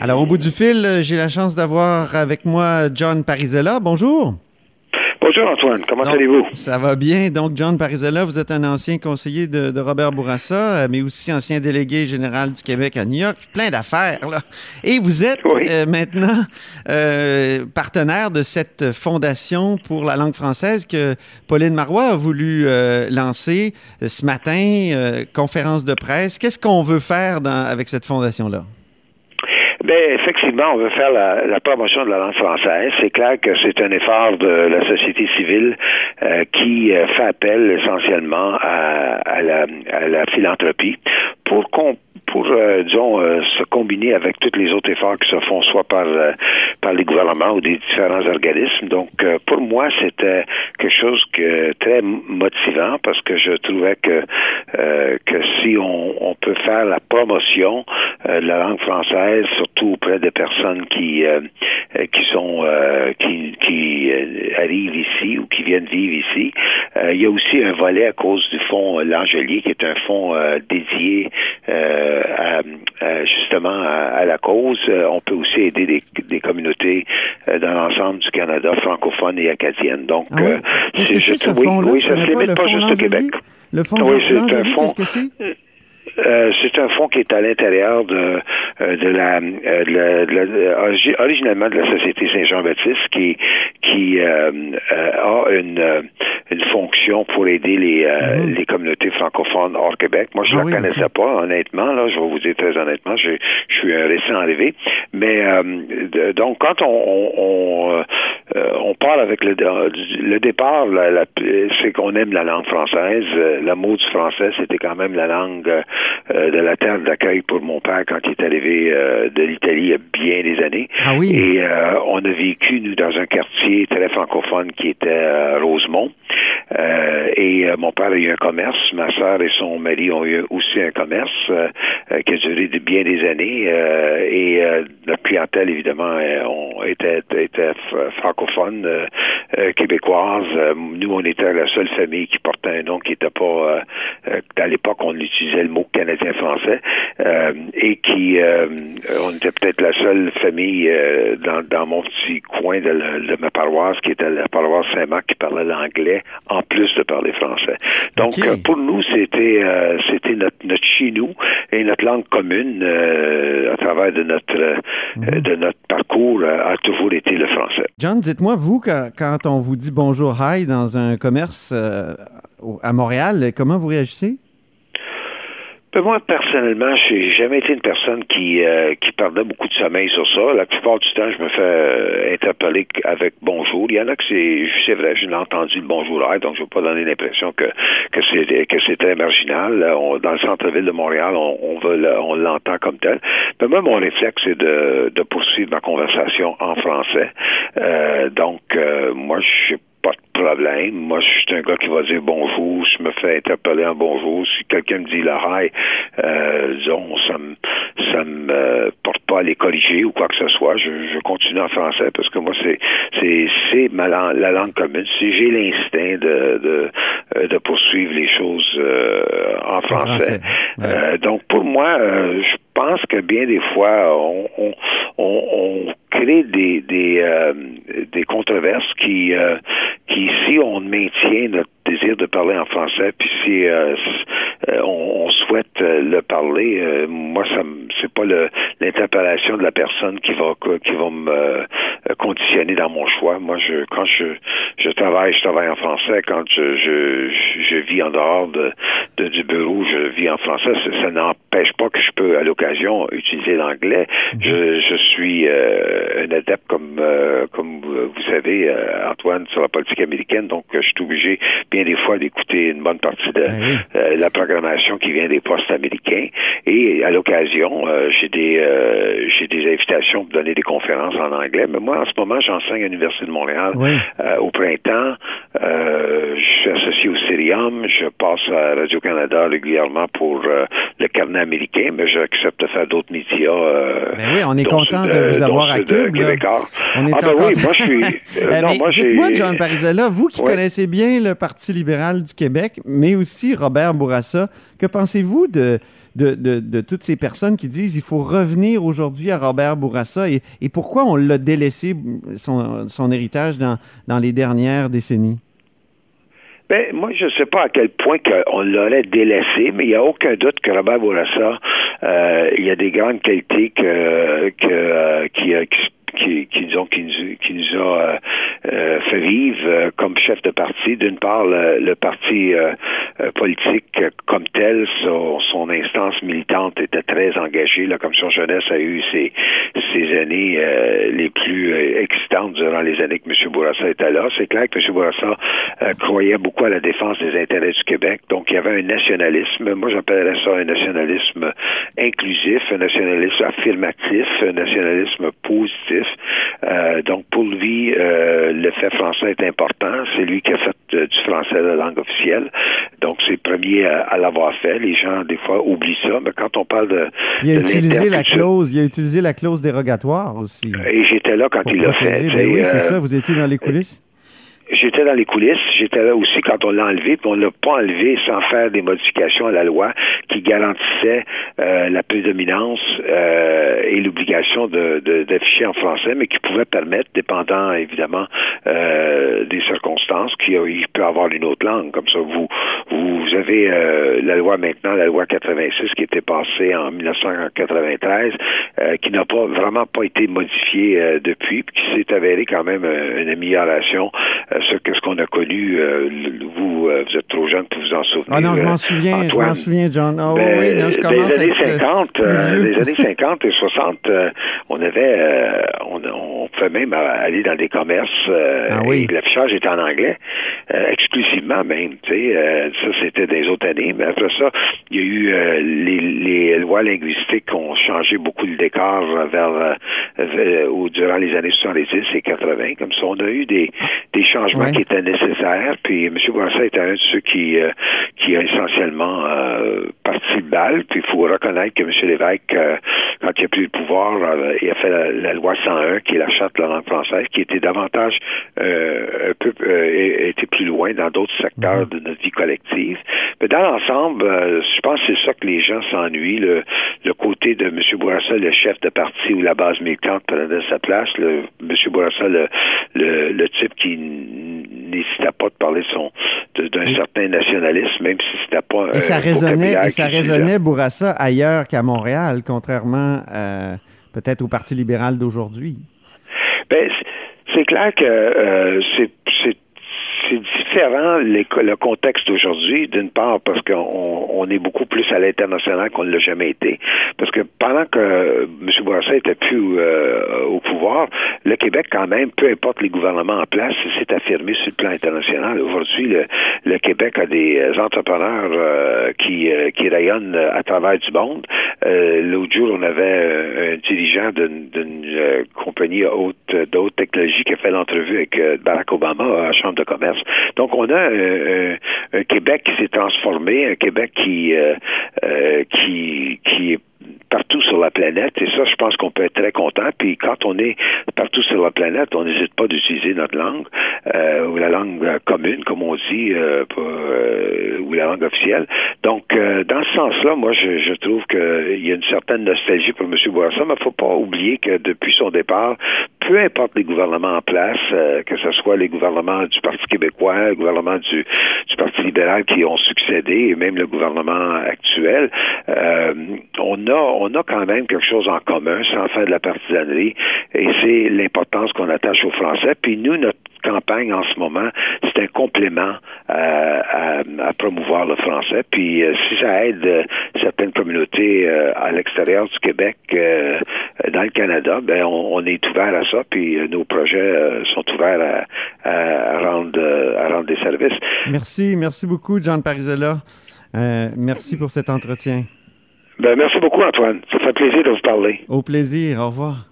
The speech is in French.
Alors, au bout du fil, j'ai la chance d'avoir avec moi John Parizella. Bonjour. Bonjour Antoine, comment allez-vous? Ça va bien. Donc, John Parizella, vous êtes un ancien conseiller de, Robert Bourassa, euh, mais aussi ancien délégué général du Québec à New York. Plein d'affaires, là. Et vous êtes euh, maintenant euh, partenaire de cette fondation pour la langue française que Pauline Marois a voulu lancer ce matin, conférence de presse. Qu'est-ce qu'on veut faire avec cette fondation-là? Effectivement, on veut faire la, promotion de la langue française. C'est clair que c'est un effort de la société civile euh, qui euh, fait appel essentiellement à, la, à la philanthropie pour qu'on pour, euh, disons, euh, se combiner avec tous les autres efforts qui se font soit par, euh, par les gouvernements ou des différents organismes. Donc, pour moi, c'était quelque chose que très motivant parce que je trouvais que que si on, on, peut faire la promotion de la langue française, surtout auprès des personnes qui qui sont qui, qui arrivent ici ou qui viennent vivre ici, il y a aussi un volet à cause du fonds L'Angelier, qui est un fonds dédié justement à, la cause. Euh, on peut aussi aider des, communautés euh, dans l'ensemble du Canada francophone et acadienne. Donc, ah euh, c'est juste oui, oui, ça se limite pas, juste au Québec. Le fonds oui, c'est un fonds. Euh, c'est un fonds qui est à l'intérieur de, euh, de, la, euh, de, la, originalement de la Société Saint-Jean-Baptiste qui qui a une, une fonction pour aider les, mhm. les communautés francophones hors Québec. Moi, je ne ah la connaissais pas, honnêtement. Là, je vais vous dire très honnêtement, je, je suis un récent arrivé. Mais donc, quand on, on, on parle avec le, le départ, c'est qu'on aime la langue française. L'amour du français, c'était quand même la langue euh, de la terre d'accueil pour mon père quand il est arrivé euh, de l'Italie il y a bien des années. Ah oui. Et euh, on a vécu, nous, dans un quartier très francophone qui était Rosemont. Et mon père a eu un commerce. Ma soeur et son mari ont eu aussi un commerce qui a duré de bien des années. et notre clientèle, évidemment, on était, était francophone, québécoise. nous, on était la seule famille qui portait un nom qui n'était pas... à l'époque, on utilisait le mot canadien-français euh, et qui, euh, on était peut-être la seule famille euh, dans, dans mon petit coin de, de, ma paroisse, qui était la paroisse Saint-Marc, qui parlait l'anglais en plus de parler français. Donc, pour nous, c'était c'était notre, notre chez nous et notre langue commune à travers de notre mhm. de notre parcours a toujours été le français. John, dites-moi, vous, quand, quand, on vous dit bonjour, hi dans un commerce à Montréal, comment vous réagissez? Ben, moi, personnellement, j'ai jamais été une personne qui euh, qui perdait beaucoup de sommeil sur ça. La plupart du temps, je me fais euh, interpeller avec bonjour. Il y en a que c'est c'est vrai, je l'ai entendu le bonjour donc je veux pas donner l'impression que que c'est que c'est très marginal. dans le centre-ville de Montréal, on, on veut on l'entend comme tel. Mais moi, mon réflexe, c'est de, de poursuivre ma conversation en français. Euh, donc, moi, je de problème. Moi, je suis un gars qui va dire bonjour. Je me fais interpeller en bonjour. Si quelqu'un me dit le hi, euh, disons, ça me, ça me porte pas à les corriger ou quoi que ce soit. Je, je continue en français parce que moi, c'est, c'est, c'est ma langue, la langue commune. Si j'ai l'instinct de, de, euh, de poursuivre les choses euh, en français. Euh, donc, pour moi, je pense que bien des fois, on, on, on crée des des, euh, des controverses qui euh, qui si on maintient notre désir de parler en français puis si euh, on, souhaite le parler moi ça c'est pas l'interpellation de la personne qui va qui va me conditionner dans mon choix. Moi je quand je je travaille je travaille en français. Quand je je, je vis en dehors de, de du bureau je vis en français ça, n'empêche pas que je peux à l'occasion utiliser l'anglais mm-hmm. je je suis un adepte comme euh, comme vous savez, euh, Antoine, sur la politique américaine, donc je suis obligé bien des fois d'écouter une bonne partie de ben euh, la programmation qui vient des postes américains. Et à l'occasion, j'ai des j'ai des invitations pour donner des conférences en anglais. Mais moi, en ce moment, j'enseigne à l'Université de Montréal au printemps. je suis associé au Cirium. Je passe à Radio-Canada régulièrement pour le carnet américain, mais j'accepte de faire d'autres médias. Ben oui, on est content de vous avoir à Cube. On est ah ben oui, moi je suis. Euh, dites-moi, John Parizella, vous qui connaissez bien le Parti libéral du Québec, mais aussi Robert Bourassa, que pensez-vous de de, de, toutes ces personnes qui disent il faut revenir aujourd'hui à Robert Bourassa et, et pourquoi on l'a délaissé, son, son héritage, dans, dans les dernières décennies? Ben, moi, je ne sais pas à quel point on l'aurait délaissé, mais il n'y a aucun doute que Robert Bourassa, euh, il y a des grandes qualités que, que, euh, qui, qui qui, qui, qui, nous, qui nous a euh, euh, fait vivre euh, comme chef de parti. D'une part, le, parti politique comme tel, son, son, instance militante était très engagée. La commission jeunesse a eu ses, ses années les plus excitantes durant les années que M. Bourassa était là. C'est clair que M. Bourassa croyait beaucoup à la défense des intérêts du Québec. Donc, il y avait un nationalisme. Moi, j'appellerais ça un nationalisme inclusif, un nationalisme affirmatif, un nationalisme positif euh, donc, pour lui, euh, le fait français est important. C'est lui qui a fait euh, du français la langue officielle. Donc, c'est le premier à, l'avoir fait. Les gens, des fois, oublient ça. Mais quand on parle de. Il a utilisé la clause. Il a utilisé la clause dérogatoire aussi. Et j'étais là quand il l'a fait. Ben oui, c'est ça. Vous étiez dans les coulisses? J'étais dans les coulisses, j'étais là aussi quand on l'a enlevé, puis on l'a pas enlevé sans faire des modifications à la loi qui garantissaient euh, la prédominance euh, et l'obligation de, d'afficher en français, mais qui pouvaient permettre, dépendant évidemment euh, des circonstances, qu'il peut avoir une autre langue. Comme ça, vous vous avez la loi maintenant, la loi 86 qui était passée en 1993, qui n'a pas vraiment pas été modifiée depuis, puis qui s'est avérée quand même une amélioration ce ce qu'on a connu. Euh, vous, euh, vous êtes trop jeune pour vous en souvenir. Ah non, je m'en souviens, je m'en souviens, John. Oh, oui, non, je commence des années 50, euh, les années 50 et 60, on avait, on, on, pouvait même aller dans des commerces ah, oui. et l'affichage était en anglais, exclusivement même. Tu sais, ça c'était des autres années. Mais après ça, il y a eu les, les, lois linguistiques qui ont changé beaucoup le décor vers, ou durant les années 70 et 80. Comme ça, on a eu des, des changements qui était nécessaire. Puis M. Bourassa était un de ceux qui, euh, qui a essentiellement euh, parti le bal. Puis il faut reconnaître que M. Lévesque, euh, quand il a pris le pouvoir, il a fait la, loi 101, qui est la charte de la langue française, qui était davantage un peu était plus loin dans d'autres secteurs mm-hmm. de notre vie collective. Mais dans l'ensemble, je pense que c'est ça que les gens s'ennuient. Le, le côté de M. Bourassa, le chef de parti ou la base militante prenait sa place. Le, M. Bourassa, le, le, le type qui n'hésitait pas de parler son d'un certain nationalisme, même si c'était pas et ça résonnait et ça résonnait Bourassa ailleurs qu'à Montréal, contrairement peut-être au Parti libéral d'aujourd'hui. Ben, c'est clair que euh, c'est c'est différent le contexte d'aujourd'hui, d'une part parce qu'on on est beaucoup plus à l'international qu'on ne l'a jamais été. Parce que pendant que M. Bourassa était plus euh, au pouvoir, le Québec, quand même, peu importe les gouvernements en place, s'est affirmé sur le plan international. Aujourd'hui, le, Québec a des entrepreneurs euh, qui, euh, qui rayonnent à travers du monde. L'autre jour, on avait un dirigeant d'une compagnie de haute technologie qui a fait l'entrevue avec Barack Obama à la Chambre de commerce. On a un, un Québec qui s'est transformé, un Québec qui, euh, euh, qui, qui est partout sur la planète. Et ça, je pense qu'on peut être très content. Puis quand on est partout sur la planète, on n'hésite pas d'utiliser notre langue euh, ou la langue commune, comme on dit, euh, euh, ou la langue officielle. Donc, dans ce sens-là, moi, je, je trouve qu'il y a une certaine nostalgie pour M. Bourassa, mais il ne faut pas oublier que depuis son départ, peu importe les gouvernements en place, que ce soit les gouvernements du Parti québécois, le gouvernement du, du Parti libéral qui ont succédé, et même le gouvernement actuel, on a on a quand même quelque chose en commun sans faire de la partisanerie et c'est l'importance qu'on attache aux Français. Puis nous, notre campagne en ce moment, c'est un complément euh, à, promouvoir le français. Puis euh, si ça aide euh, certaines communautés à l'extérieur du Québec, dans le Canada, ben on, est ouvert à ça. Puis nos projets sont ouverts à, rendre à rendre des services. Merci, merci beaucoup, John Parizella. merci pour cet entretien. Ben, merci beaucoup, Antoine. Ça fait plaisir de vous parler. Au plaisir. Au revoir.